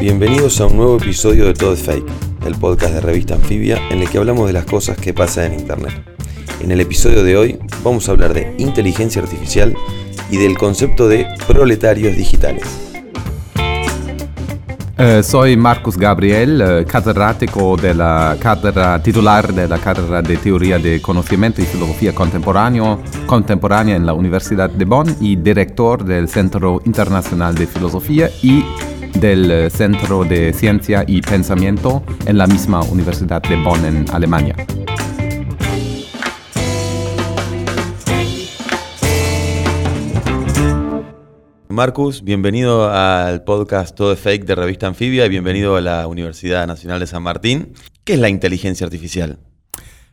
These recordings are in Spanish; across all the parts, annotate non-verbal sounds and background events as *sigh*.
Bienvenidos a un nuevo episodio de Todo es Fake, el podcast de revista Anfibia en el que hablamos de las cosas que pasan en Internet. En el episodio de hoy vamos a hablar de inteligencia artificial y del concepto de proletarios digitales. Eh, soy Marcus Gabriel, eh, catedrático de la cátedra titular de la cátedra de Teoría de Conocimiento y Filosofía Contemporáneo, Contemporánea en la Universidad de Bonn y director del Centro Internacional de Filosofía y del eh, Centro de Ciencia y Pensamiento en la misma Universidad de Bonn en Alemania. Marcus, bienvenido al podcast Todo Fake de Revista Anfibia y bienvenido a la Universidad Nacional de San Martín. ¿Qué es la inteligencia artificial?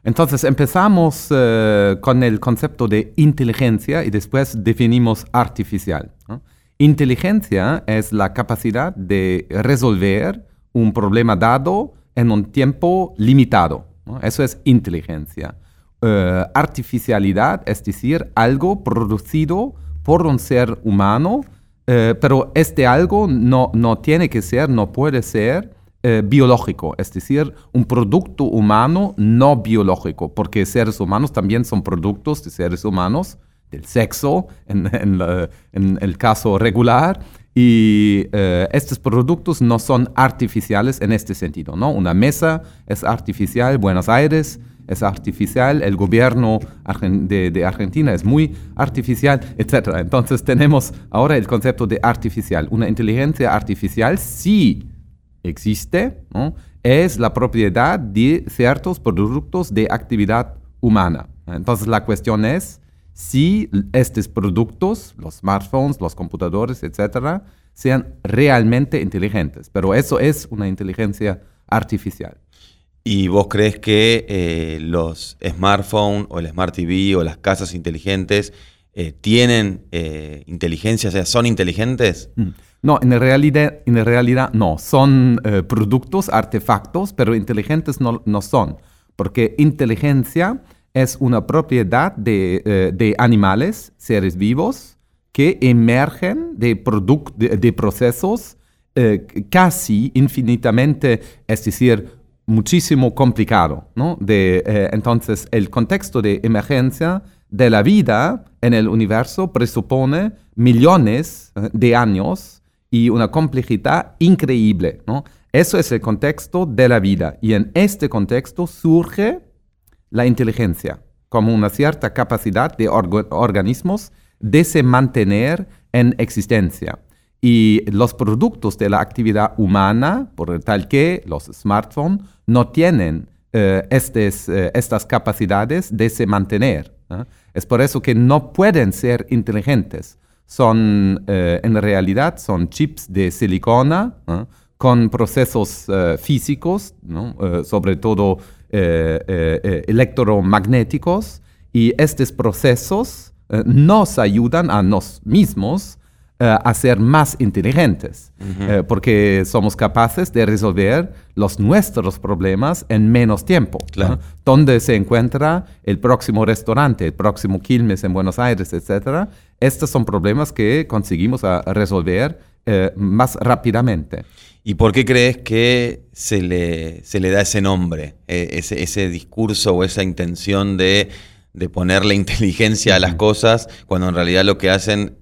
Entonces empezamos eh, con el concepto de inteligencia y después definimos artificial. Inteligencia es la capacidad de resolver un problema dado en un tiempo limitado. Eso es inteligencia. Eh, artificialidad es decir, algo producido por un ser humano, eh, pero este algo no, no tiene que ser, no puede ser eh, biológico, es decir, un producto humano no biológico, porque seres humanos también son productos de seres humanos, del sexo en, en la- en el caso regular, y eh, estos productos no son artificiales en este sentido, ¿no? Una mesa es artificial, Buenos Aires es artificial, el gobierno de, Argentina es muy artificial, etc. Entonces tenemos ahora el concepto de artificial. Una inteligencia artificial sí existe, es la propiedad de ciertos productos de actividad humana. Entonces la cuestión es si estos productos, los smartphones, los computadores, etcétera, sean realmente inteligentes. Pero eso es una inteligencia artificial. ¿Y vos crees que eh, los smartphones o el Smart TV o las casas inteligentes eh, tienen eh, inteligencia, o sea, son inteligentes? Mm. No, en realidad, en realidad no. Son productos, artefactos, pero inteligentes no, no son. Porque inteligencia es una propiedad de, de animales, seres vivos, que emergen de, de, de procesos casi infinitamente, es decir, muchísimo complicado. ¿no? De, eh, entonces, el contexto de emergencia de la vida en el universo presupone millones eh, de años y una complejidad increíble. ¿no? Eso es el contexto de la vida. Y en este contexto surge la inteligencia como una cierta capacidad de organismos de se mantener en existencia. Y los productos de la actividad humana, por tal que los smartphones, no tienen eh, eh, estas capacidades de se mantener. Es por eso que no pueden ser inteligentes. Son, eh, en realidad, son chips de silicona con procesos eh, físicos, sobre todo electromagnéticos, y estos procesos nos ayudan a nos mismos a ser más inteligentes, eh, porque somos capaces de resolver los nuestros problemas en menos tiempo. Claro. ¿no? ¿Dónde se encuentra el próximo restaurante, el próximo Quilmes en Buenos Aires, etcétera? Estos son problemas que conseguimos a resolver eh, más rápidamente. ¿Y por qué crees que se le, se le da ese nombre, eh, ese, ese discurso o esa intención de, de ponerle *laughs* inteligencia a las cosas, cuando en realidad lo que hacen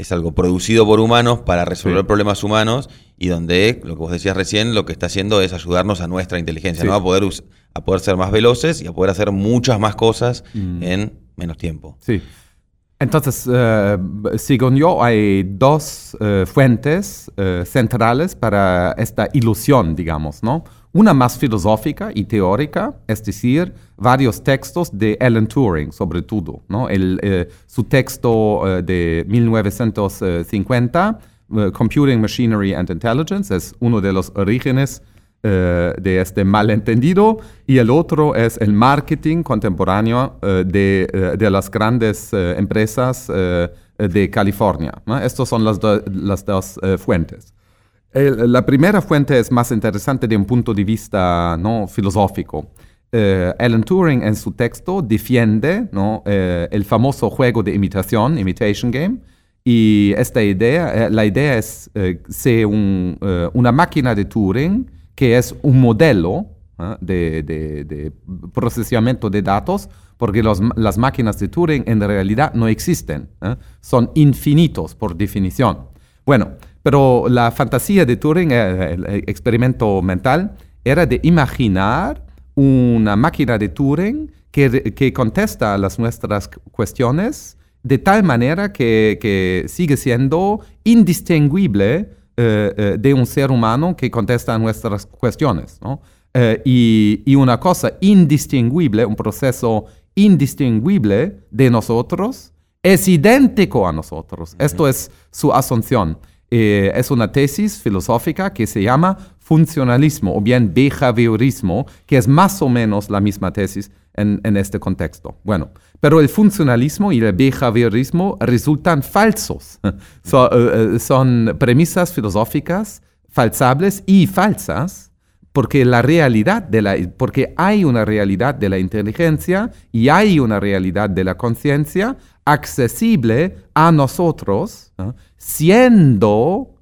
es algo producido por humanos para resolver Sí. problemas humanos y donde, lo que vos decías recién, lo que está haciendo es ayudarnos a nuestra inteligencia, Sí. ¿no? a, poder a poder ser más veloces y a poder hacer muchas más cosas Mm. en menos tiempo. Sí. Entonces, eh, según yo, hay dos eh, fuentes eh, centrales para esta ilusión, digamos, ¿no? Una más filosófica y teórica, es decir, varios textos de Alan Turing, sobre todo, ¿no? El, su texto de 1950, Computing Machinery and Intelligence, es uno de los orígenes eh, de este malentendido y el otro es el marketing contemporáneo eh, de, eh, de, las grandes empresas de California. Estas son las, las dos fuentes. La primera fuente es más interesante de un punto de vista ¿no? filosófico. Alan Turing en su texto defiende ¿no? el famoso juego de imitación, imitation game, y esta idea, la idea es que un, una máquina de Turing que es un modelo ¿eh? de, procesamiento de datos, porque las máquinas de Turing en realidad no existen, ¿eh? son infinitos por definición. Bueno, pero la fantasía de Turing, el experimento mental, era de imaginar una máquina de Turing que, que contesta a las nuestras cuestiones de tal manera que, que sigue siendo indistinguible eh, eh, de un ser humano que contesta a nuestras cuestiones. ¿no? Eh, y, y, una cosa indistinguible, un proceso indistinguible de nosotros, es idéntico a nosotros. Esto es su asunción. Es una tesis filosófica que se llama funcionalismo o bien behaviorismo, que es más o menos la misma tesis en, en este contexto. Bueno, pero el funcionalismo y el behaviorismo resultan falsos. *laughs* Eh, eh, son premisas filosóficas falsables y falsas porque la realidad de la porque hay una realidad de la inteligencia y hay una realidad de la conciencia accesible a nosotros siendo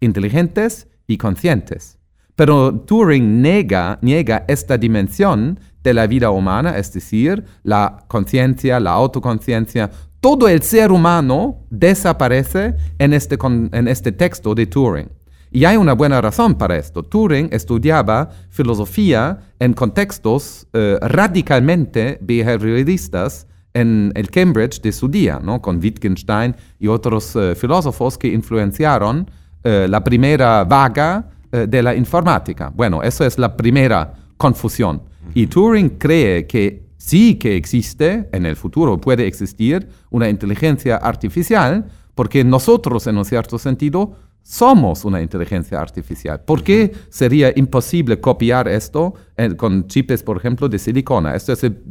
inteligentes y conscientes. Pero Turing niega, niega esta dimensión de la vida humana, es decir, la conciencia, la autoconciencia, todo el ser humano desaparece en este, en este texto de Turing. Y hay una buena razón para esto. Turing estudiaba filosofía en contextos eh, radicalmente behavioristas en el Cambridge de su día, ¿no? con Wittgenstein y otros eh, filósofos que influenciaron eh, la primera vaga de la informática. Bueno, eso es la primera confusión. Y Turing cree que sí que existe, en el futuro puede existir, una inteligencia artificial, porque nosotros, en un cierto sentido, somos una inteligencia artificial. ¿Por qué sería imposible copiar esto con chips, por ejemplo, de silicona? Este es el,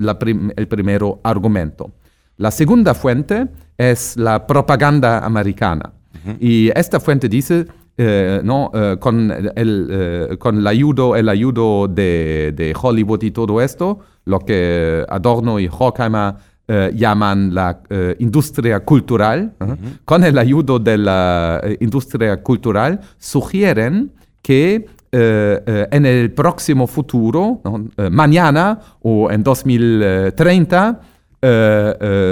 el primer argumento. La segunda fuente es la propaganda americana. Y esta fuente dice, eh, ¿no? Eh, con, el, eh, con el ayudo, el ayudo de, de, Hollywood y todo esto, lo que Adorno y Horkheimer llaman la industria cultural, con el ayudo de la industria cultural, sugieren que en el próximo futuro, mañana o en 2030,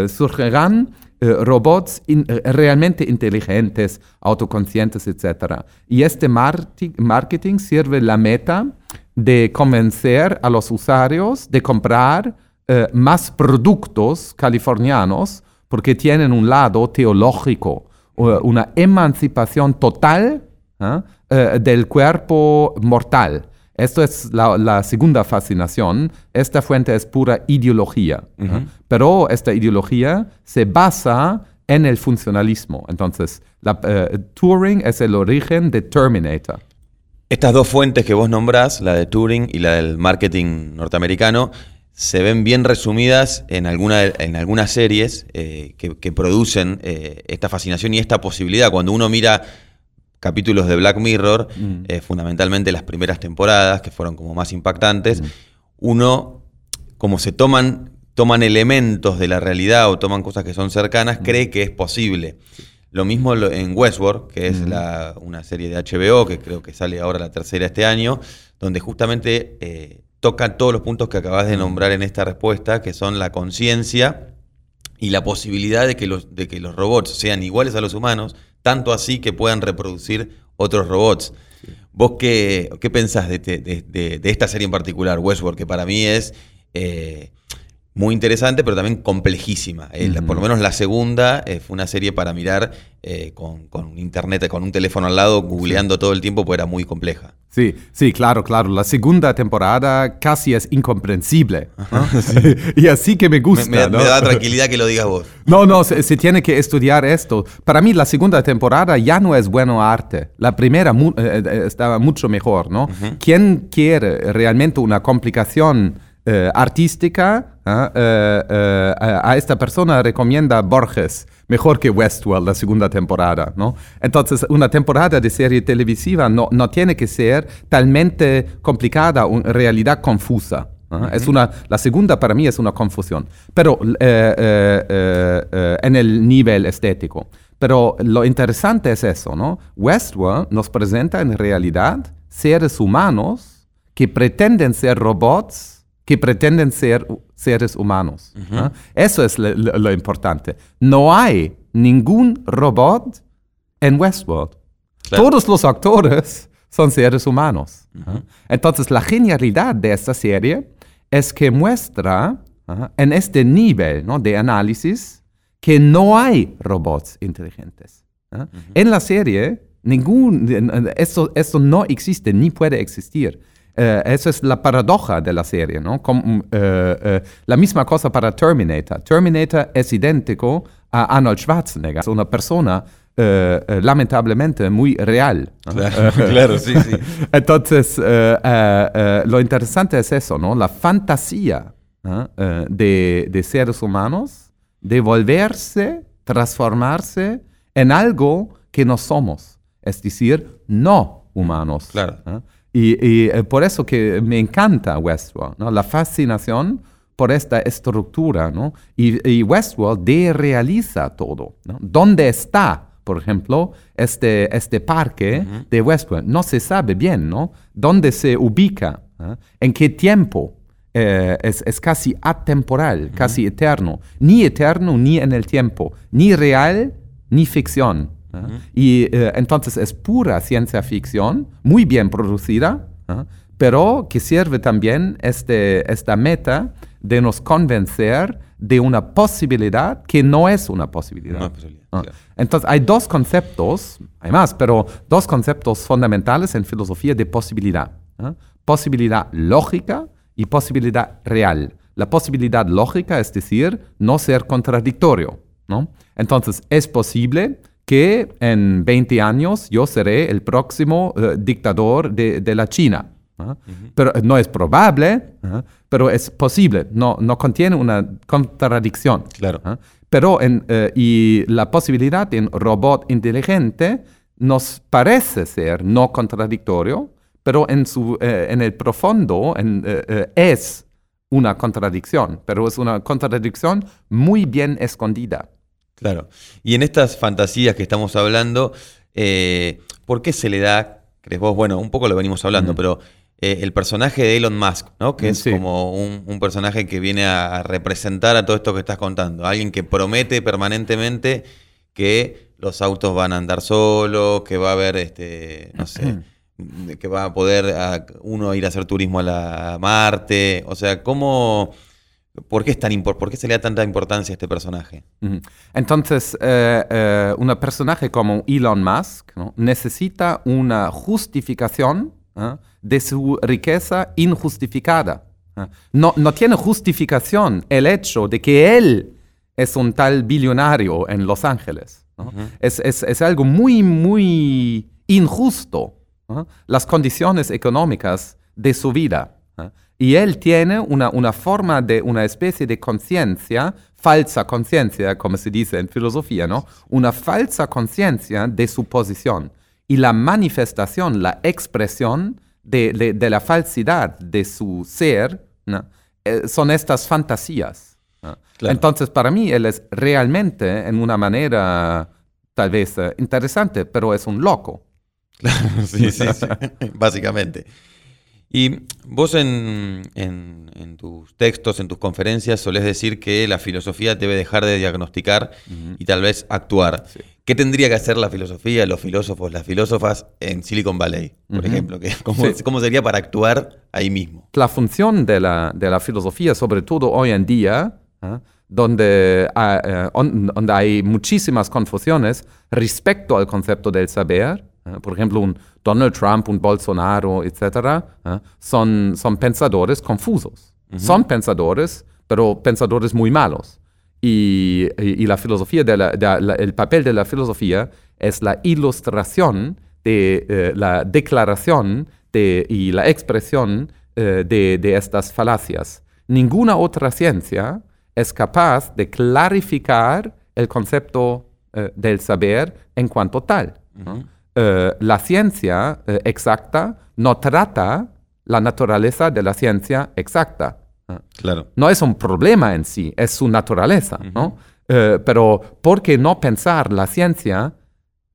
surgirán eh, robots eh, realmente inteligentes, autoconscientes, etc. Y este marketing sirve la meta de convencer a los usuarios de comprar eh, más productos californianos porque tienen un lado teológico, una emancipación total del cuerpo mortal. Esto es la, segunda fascinación. Esta fuente es pura ideología, pero esta ideología se basa en el funcionalismo. Entonces, la, eh, Turing es el origen de Terminator. Estas dos fuentes que vos nombrás, la de Turing y la del marketing norteamericano, se ven bien resumidas en, alguna, en algunas series eh, que, producen eh, esta fascinación y esta posibilidad. Cuando uno mira capítulos de Black Mirror, mm. eh, fundamentalmente las primeras temporadas, que fueron como más impactantes, mm. uno, como se toman, toman elementos de la realidad o toman cosas que son cercanas, mm. cree que es posible. Lo mismo en Westworld, que es una serie de HBO, que creo que sale ahora la tercera este año, donde justamente tocan todos los puntos que acabas de nombrar en esta respuesta, que son la conciencia y la posibilidad de que, los, de que los robots sean iguales a los humanos, tanto así que puedan reproducir otros robots. ¿Vos qué, qué pensás de, esta serie en particular, Westworld, que para mí es... Eh, muy interesante, pero también complejísima. Eh, Por lo menos la segunda eh, fue una serie para mirar eh, con, con internet, con un teléfono al lado, googleando todo el tiempo, porque era muy compleja. Sí, sí, claro, claro. La segunda temporada casi es incomprensible. ¿no? *laughs* y así que me gusta. me- ¿no? me da *laughs* tranquilidad que lo digas vos. No, no, se, se tiene que estudiar esto. Para mí la segunda temporada ya no es bueno arte. La primera mu- eh, eh, estaba mucho mejor, ¿no? ¿Quién quiere realmente una complicación eh, artística? ah, eh, eh, a a esta persona recomienda Borges mejor que Westworld la segunda temporada, ¿no? Entonces, una temporada de serie televisiva no, no tiene que ser talmente complicada, en realidad confusa. ¿ah? Es una, la segunda para mí es una confusión, pero eh, eh, eh, eh, en el nivel estético. Pero lo interesante es eso, ¿no? Westworld nos presenta en realidad seres humanos que pretenden ser robots, que pretenden ser seres humanos. ¿ah? Eso es lo, lo- importante. No hay ningún robot en Westworld. Claro. Todos los actores son seres humanos. ¿ah? Entonces, la genialidad de esta serie es que muestra en este nivel ¿no? de análisis que no hay robots inteligentes. ¿ah? En la serie, ningún, esto, esto no existe ni puede existir. Eh, eso es la paradoja de la serie, ¿no? Como, eh, eh, la misma cosa para Terminator. Terminator es idéntico a Arnold Schwarzenegger, es una persona eh, eh, lamentablemente muy real. ¿no? Claro, *laughs* claro, sí, sí. *laughs* Entonces, eh, lo interesante es eso, ¿no? La fantasía de, de seres humanos de volverse, transformarse en algo que no somos, es decir, no humanos. Claro. Y, y, eh, por eso que me encanta Westworld, ¿no? La fascinación por esta estructura, ¿no? Y, y Westworld derealiza todo, ¿no? ¿Dónde está, por ejemplo, este, este parque de Westworld? No se sabe bien, ¿no? ¿Dónde se ubica? ¿ah? ¿En qué tiempo? Eh, es, es casi atemporal, casi eterno. Ni eterno ni en el tiempo, ni real ni ficción. ¿Ah? Y eh, entonces es pura ciencia ficción, muy bien producida, ¿ah? pero que sirve también este, esta meta de nos convencer de una posibilidad que no es una posibilidad. No posibilidad, Ah. claro. Entonces hay dos conceptos, hay más, pero dos conceptos fundamentales en filosofía de posibilidad. Posibilidad lógica y posibilidad real. La posibilidad lógica es decir, no ser contradictorio. ¿no? Entonces es posible que en 20 años yo seré el próximo eh, dictador de, de la China. ¿ah? Pero no es probable, ¿ah? pero es posible, no, no contiene una contradicción. Claro. ¿ah? Pero en, eh, y la posibilidad de un robot inteligente nos parece ser no contradictorio, pero en, su, eh, en el profundo en, es una contradicción, pero es una contradicción muy bien escondida. Claro. Y en estas fantasías que estamos hablando, eh, ¿por qué se le da, crees vos? Bueno, un poco lo venimos hablando, pero eh, el personaje de Elon Musk, ¿no? Que es sí. como un, un personaje que viene a, a representar a todo esto que estás contando. Alguien que promete permanentemente que los autos van a andar solos, que va a haber, este, no sé, que va a poder a- uno ir a hacer turismo a la a Marte. O sea, ¿cómo... ¿Por qué, es tan ¿Por qué se le da tanta importancia a este personaje? Entonces, eh, eh, un personaje como Elon Musk ¿no? necesita una justificación ¿ah? de su riqueza injustificada. ¿ah? No, no tiene justificación el hecho de que él es un tal billonario en Los Ángeles. ¿no? es, es- es algo muy, muy injusto, ¿no? las condiciones económicas de su vida. ¿ah? Y él tiene una, una forma de, una especie de conciencia, falsa conciencia, como se dice en filosofía, ¿no? Una falsa conciencia de su posición. Y la manifestación, la expresión de, de- de la falsidad de su ser, ¿no? Eh, son estas fantasías. ¿no? Claro. Entonces, para mí, él es realmente, en una manera tal vez eh, interesante, pero es un loco. sí, sí, sí. *laughs* Básicamente. Y vos en, en- en tus textos, en tus conferencias, solés decir que la filosofía debe dejar de diagnosticar y tal vez actuar. ¿Qué tendría que hacer la filosofía, los filósofos, las filósofas en Silicon Valley, por Ujú. ejemplo? Que, ¿cómo, Sí. cómo sería para actuar ahí mismo? La función de la, de la filosofía, sobre todo hoy en día, ¿ah? donde, ah, eh, on- donde hay muchísimas confusiones respecto al concepto del saber. Por ejemplo, un Donald Trump, un Bolsonaro, etc., ¿ah? son, son pensadores confusos. Son pensadores, pero pensadores muy malos. Y, y- y la filosofía, de la- de la- el papel de la filosofía es la ilustración de eh, la declaración de- y la expresión eh, de, de estas falacias. Ninguna otra ciencia es capaz de clarificar el concepto eh, del saber en cuanto tal. ¿no? Eh, la ciencia eh, exacta no trata la naturaleza de la ciencia exacta. ¿no? Claro. no es un problema en sí, es su naturaleza, ¿no? Eh, pero ¿por qué no pensar la ciencia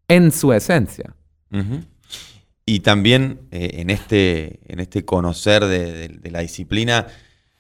en su esencia? Y también en, este, en este conocer de, de- de la disciplina,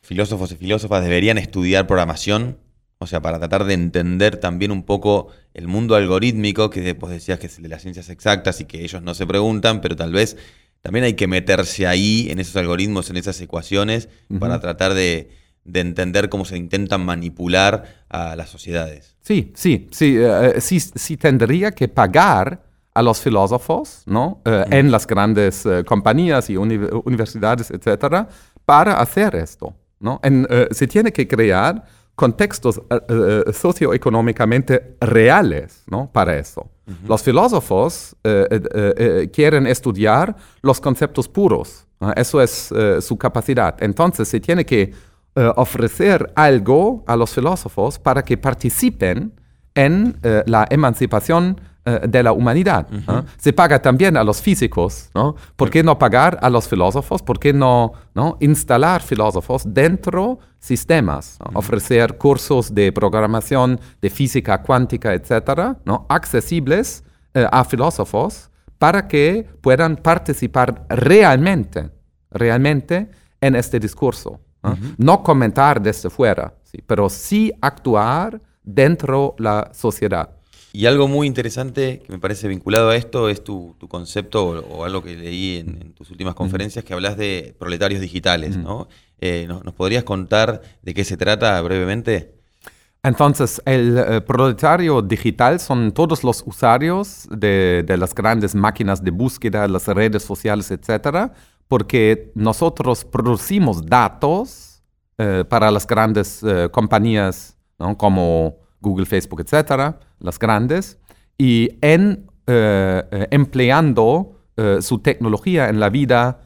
filósofos y filósofas deberían estudiar programación, o sea, para tratar de entender también un poco el mundo algorítmico, que vos decías que es el de las ciencias exactas y que ellos no se preguntan, pero tal vez también hay que meterse ahí, en esos algoritmos, en esas ecuaciones, para tratar de, de entender cómo se intentan manipular a las sociedades. Sí, sí, sí, eh, sí, sí tendría que pagar a los filósofos, ¿no? Eh, En las grandes compañías y uni- universidades, etcétera, para hacer esto, ¿no? En, se tiene que crear contextos eh, eh, socioeconómicamente reales, ¿no? Para eso. Los filósofos eh, quieren estudiar los conceptos puros. Eso es su capacidad. Entonces se tiene que ofrecer algo a los filósofos para que participen en la emancipación de la humanidad. Se paga también a los físicos, ¿no? ¿Por qué no pagar a los filósofos? ¿Por qué no, no instalar filósofos dentro sistemas? ¿no? Ofrecer cursos de programación, de física cuántica, etcétera, ¿no? accesibles eh, a filósofos para que puedan participar realmente, realmente en este discurso. ¿no? No comentar desde fuera, sí, pero sí actuar dentro la sociedad. Y algo muy interesante que me parece vinculado a esto es tu, tu concepto o, o algo que leí en, en tus últimas conferencias que hablas de proletarios digitales, ¿no? Eh, ¿nos, podrías contar de qué se trata brevemente? Entonces, el eh, proletario digital son todos los usuarios de, las grandes máquinas de búsqueda, las redes sociales, etcétera, porque nosotros producimos datos eh, para las grandes eh, compañías como Google, Facebook, etcétera, las grandes, y en empleando su tecnología en la vida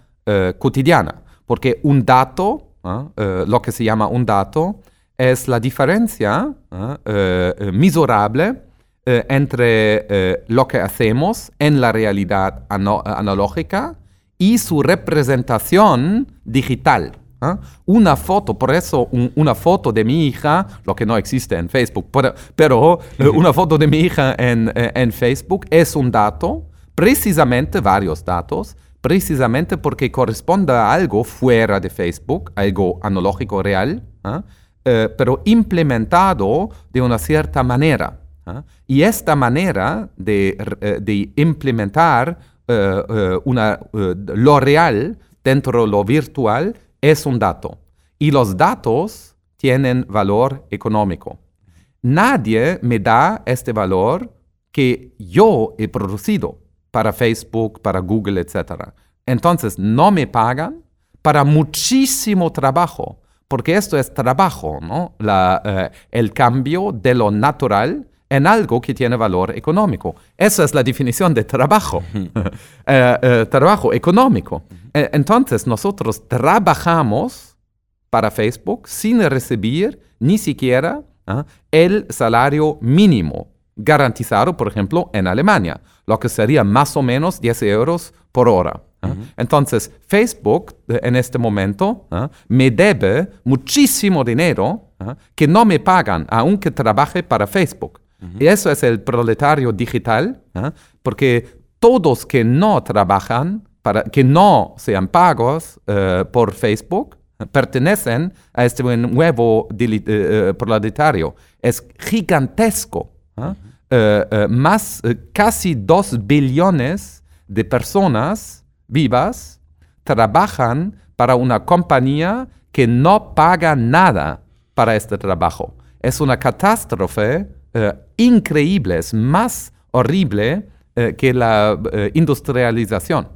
cotidiana, porque un dato, ¿no? Eh, lo que se llama un dato, es la diferencia ¿no? eh, eh, miserable entre lo que hacemos en la realidad analógica y su representación digital. ¿ah? Una foto, por eso un- una foto de mi hija, lo que no existe en Facebook, pero, pero, una foto de mi hija en, en Facebook es un dato, precisamente varios datos, precisamente porque corresponde a algo fuera de Facebook, algo analógico real, ¿ah? Eh, pero implementado de una cierta manera. ¿ah? Y esta manera de, eh, implementar eh, lo real dentro de lo virtual es un dato. Y los datos tienen valor económico. Nadie me da este valor que yo he producido para Facebook, para Google, etc. Entonces, no me pagan para muchísimo trabajo, porque esto es trabajo, ¿no? La, eh, el cambio de lo natural en algo que tiene valor económico. Esa es la definición de trabajo, *laughs* *laughs* Eh, eh, trabajo económico. Entonces, nosotros trabajamos para Facebook sin recibir ni siquiera ¿ah? el salario mínimo garantizado, por ejemplo, en Alemania, lo que sería más o menos 10 euros por hora. ¿ah? Entonces, Facebook eh, en este momento ¿ah? me debe muchísimo dinero ¿ah? que no me pagan, aunque trabaje para Facebook. Y eso es el proletario digital, porque todos que no trabajan para, que no sean pagos eh, por Facebook pertenecen a este nuevo eh, proletariado. Es gigantesco. ¿Ah? Eh, eh, más, eh, casi dos billones de personas vivas trabajan para una compañía que no paga nada para este trabajo. Es una catástrofe eh, increíble, es más horrible eh, que la eh, industrialización.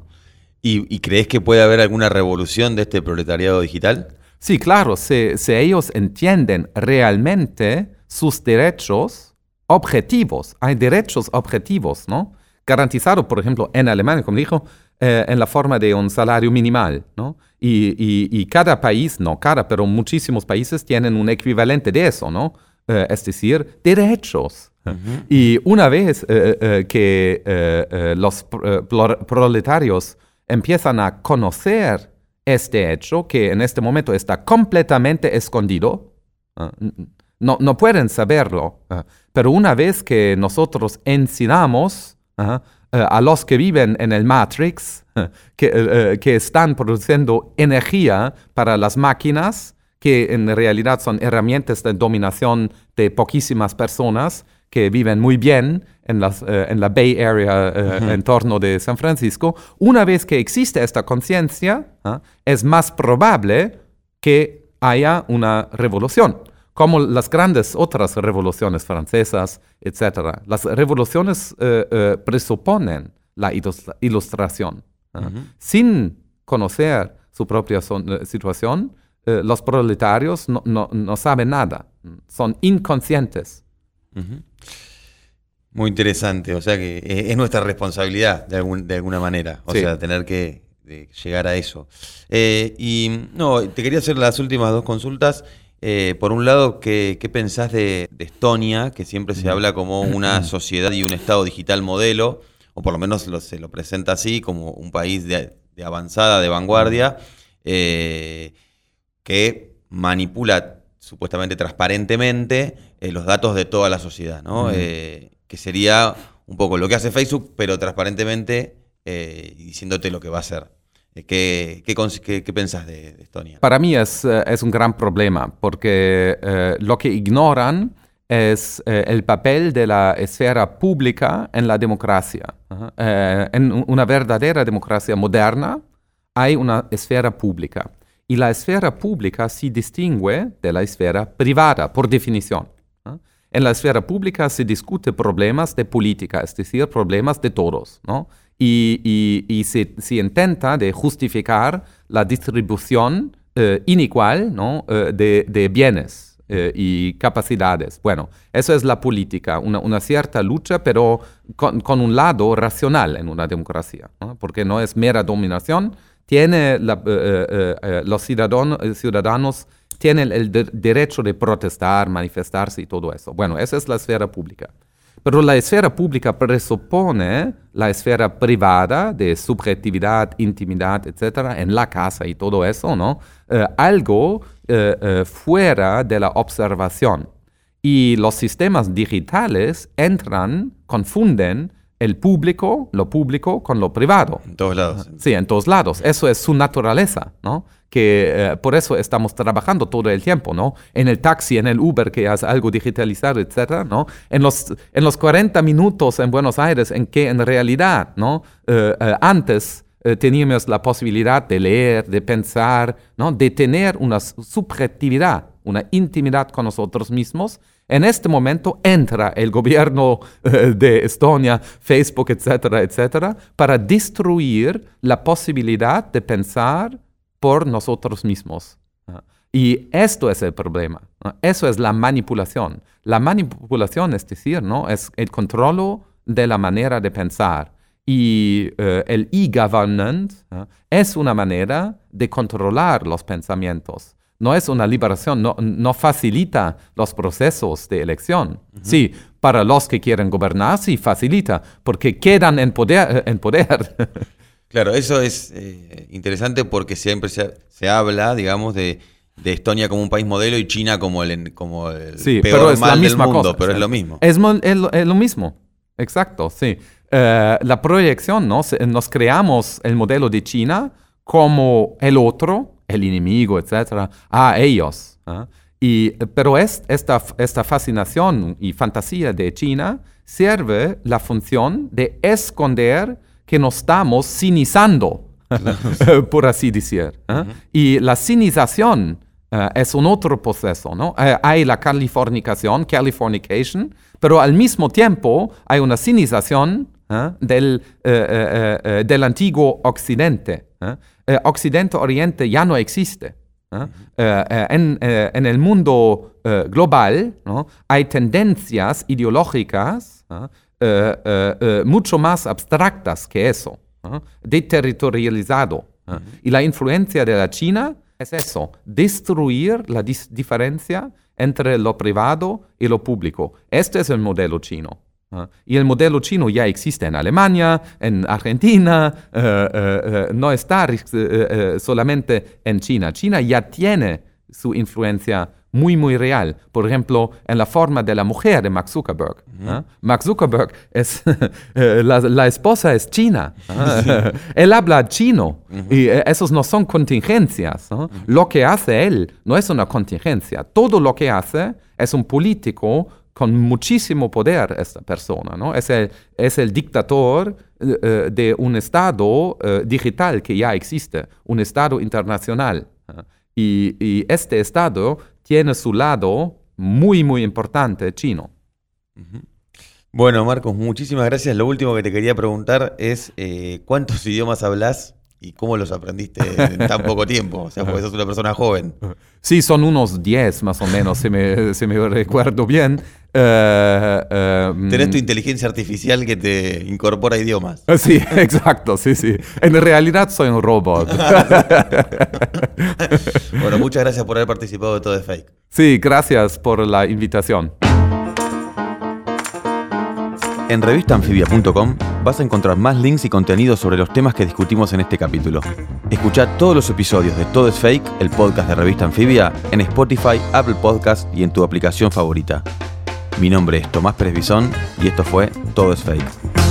¿Y, y crees que puede haber alguna revolución de este proletariado digital? Sí, claro, si, si ellos entienden realmente sus derechos objetivos, hay derechos objetivos, ¿no? Garantizados, por ejemplo, en Alemania, como dijo, eh, en la forma de un salario minimal, ¿no? Y, y- y cada país, no cada, pero muchísimos países tienen un equivalente de eso, ¿no? Eh, es decir, derechos. Y una vez eh, eh, que los proletarios empiezan a conocer este hecho, que en este momento está completamente escondido, no, no pueden saberlo, pero una vez que nosotros enseñamos ajá, eh, a los que viven en el Matrix, *laughs* eh, que, eh, que están produciendo energía para las máquinas, que en realidad son herramientas de dominación de poquísimas personas que viven muy bien en, las, eh, en la Bay Area eh, en torno de San Francisco, una vez que existe esta conciencia, ¿ah? es más probable que haya una revolución, como las grandes otras revoluciones francesas, etc. Las revoluciones eh, eh, presuponen la ilus- ilustración. ¿ah? Sin conocer su propia son- eh, situación, eh, los proletarios no, no- no saben nada, son inconscientes. Muy interesante, o sea que es, es nuestra responsabilidad de, algún- de alguna manera, o Sí. sea, tener que llegar a eso. Eh, y no, te quería hacer las últimas dos consultas. Eh, por un lado, ¿qué, qué pensás de, de Estonia, que siempre se habla como una *clears throat* sociedad y un Estado digital modelo, o por lo menos lo- se lo presenta así, como un país de, de avanzada, de vanguardia, eh, que manipula supuestamente transparentemente eh, los datos de toda la sociedad, ¿no? Que sería un poco lo que hace Facebook, pero transparentemente diciéndote lo que va a hacer. Eh, ¿Qué, qué, qué- de, de Estonia? Para mí es, eh, es un gran problema porque eh, lo que ignoran es eh, el papel de la esfera pública en la democracia. Eh, en una verdadera democracia moderna hay una esfera pública y la esfera pública se distingue de la esfera privada por definición. En la esfera pública se discute problemas de política, es decir, problemas de todos, ¿no? Y, y- y se, se intenta de justificar la distribución eh, inigual ¿no? Eh, de, de bienes eh, y capacidades. Bueno, eso es la política, una, una cierta lucha, pero con, con un lado racional en una democracia, ¿no? porque no es mera dominación, tiene la- eh, eh, eh, los ciudadanos, ciudadanos tienen el de- derecho de protestar, manifestarse y todo eso. Bueno, esa es la esfera pública. Pero la esfera pública presupone la esfera privada de subjetividad, intimidad, etcétera, en la casa y todo eso, ¿no? Eh, algo eh, eh, fuera de la observación. Y los sistemas digitales entran, confunden el público, lo público, con lo privado. En todos lados. Sí, en todos lados. Eso es su naturaleza, ¿no? Que eh, por eso estamos trabajando todo el tiempo, ¿no? En el taxi, en el Uber, que hace algo digitalizado, etcétera, ¿no? En los, en los 40 minutos en Buenos Aires en que en realidad, ¿no? Eh, eh, antes teníamos la posibilidad de leer, de pensar, ¿no? De tener una subjetividad, una intimidad con nosotros mismos. En este momento entra el gobierno de Estonia, Facebook, etcétera, etcétera, para destruir la posibilidad de pensar por nosotros mismos. Y esto es el problema. Eso es la manipulación. La manipulación, es decir, ¿no? es el control de la manera de pensar. Y eh, el e-government es una manera de controlar los pensamientos. No es una liberación, no, no facilita los procesos de elección. Sí, para los que quieren gobernar, sí facilita, porque quedan en poder. En poder. *laughs* Claro, eso es eh, interesante porque siempre se, se habla, digamos, de, de Estonia como un país modelo y China como el, como el Sí, peor pero es mal la del misma mundo, cosa. pero es lo mismo. Es, es lo, es lo mismo. Exacto, sí. Eh, la proyección, ¿no? Nos creamos el modelo de China como el otro, el enemigo, etc. a ellos. ¿ah? Y, pero es, esta, esta fascinación y fantasía de China sirve la función de esconder que nos estamos cinizando, *laughs* por así decir. ¿ah? Y la cinización eh, es un otro proceso, ¿no? Eh, hay la californicación, californication, pero al mismo tiempo hay una cinización ¿eh? del, eh, eh, eh, del antiguo Occidente. ¿eh? Eh, Occidente-Oriente ya no existe. ¿eh? Eh, eh, en, eh, en el mundo eh, global ¿no? hay tendencias ideológicas ¿eh? Eh, eh, eh, mucho más abstractas que eso, deterritorializado. ¿eh? Y la influencia de la China es eso, destruir la diferencia entre lo privado y lo público. Este es el modelo chino. Y el modelo chino ya existe en Alemania, en Argentina, eh, eh, eh, no está eh, eh, solamente en China. China ya tiene su influencia muy, muy real. Por ejemplo, en la forma de la mujer de Mark Zuckerberg. ¿ah? Mark Zuckerberg es, *laughs* eh, la, la esposa es china. ¿ah? *laughs* él habla chino y eh, esos no son contingencias. ¿no? Lo que hace él no es una contingencia. Todo lo que hace es un político con muchísimo poder esta persona, ¿no? Es el, es el dictador eh, eh, de un Estado eh, digital que ya existe, un Estado internacional. Y, y este Estado tiene su lado muy, muy importante chino. Bueno, Marcos, muchísimas gracias. Lo último que te quería preguntar es eh, ¿cuántos idiomas hablas y cómo los aprendiste en tan poco *laughs* tiempo? O sea, porque sos una persona joven. Sí, son unos 10 más o menos, si me, si me recuerdo bien. Eh, eh, Tenés tu inteligencia artificial que te incorpora idiomas. Sí, *laughs* exacto, sí, sí. En realidad soy un robot. *laughs* Bueno, muchas gracias por haber participado de Todo es Fake. Sí, gracias por la invitación. En revistanfibia.com vas a encontrar más links y contenidos sobre los temas que discutimos en este capítulo. Escucha todos los episodios de Todo es Fake, el podcast de Revista Anfibia, en Spotify, Apple Podcast y en tu aplicación favorita. Mi nombre es Tomás Pérez Bisón y esto fue Todo es Fake.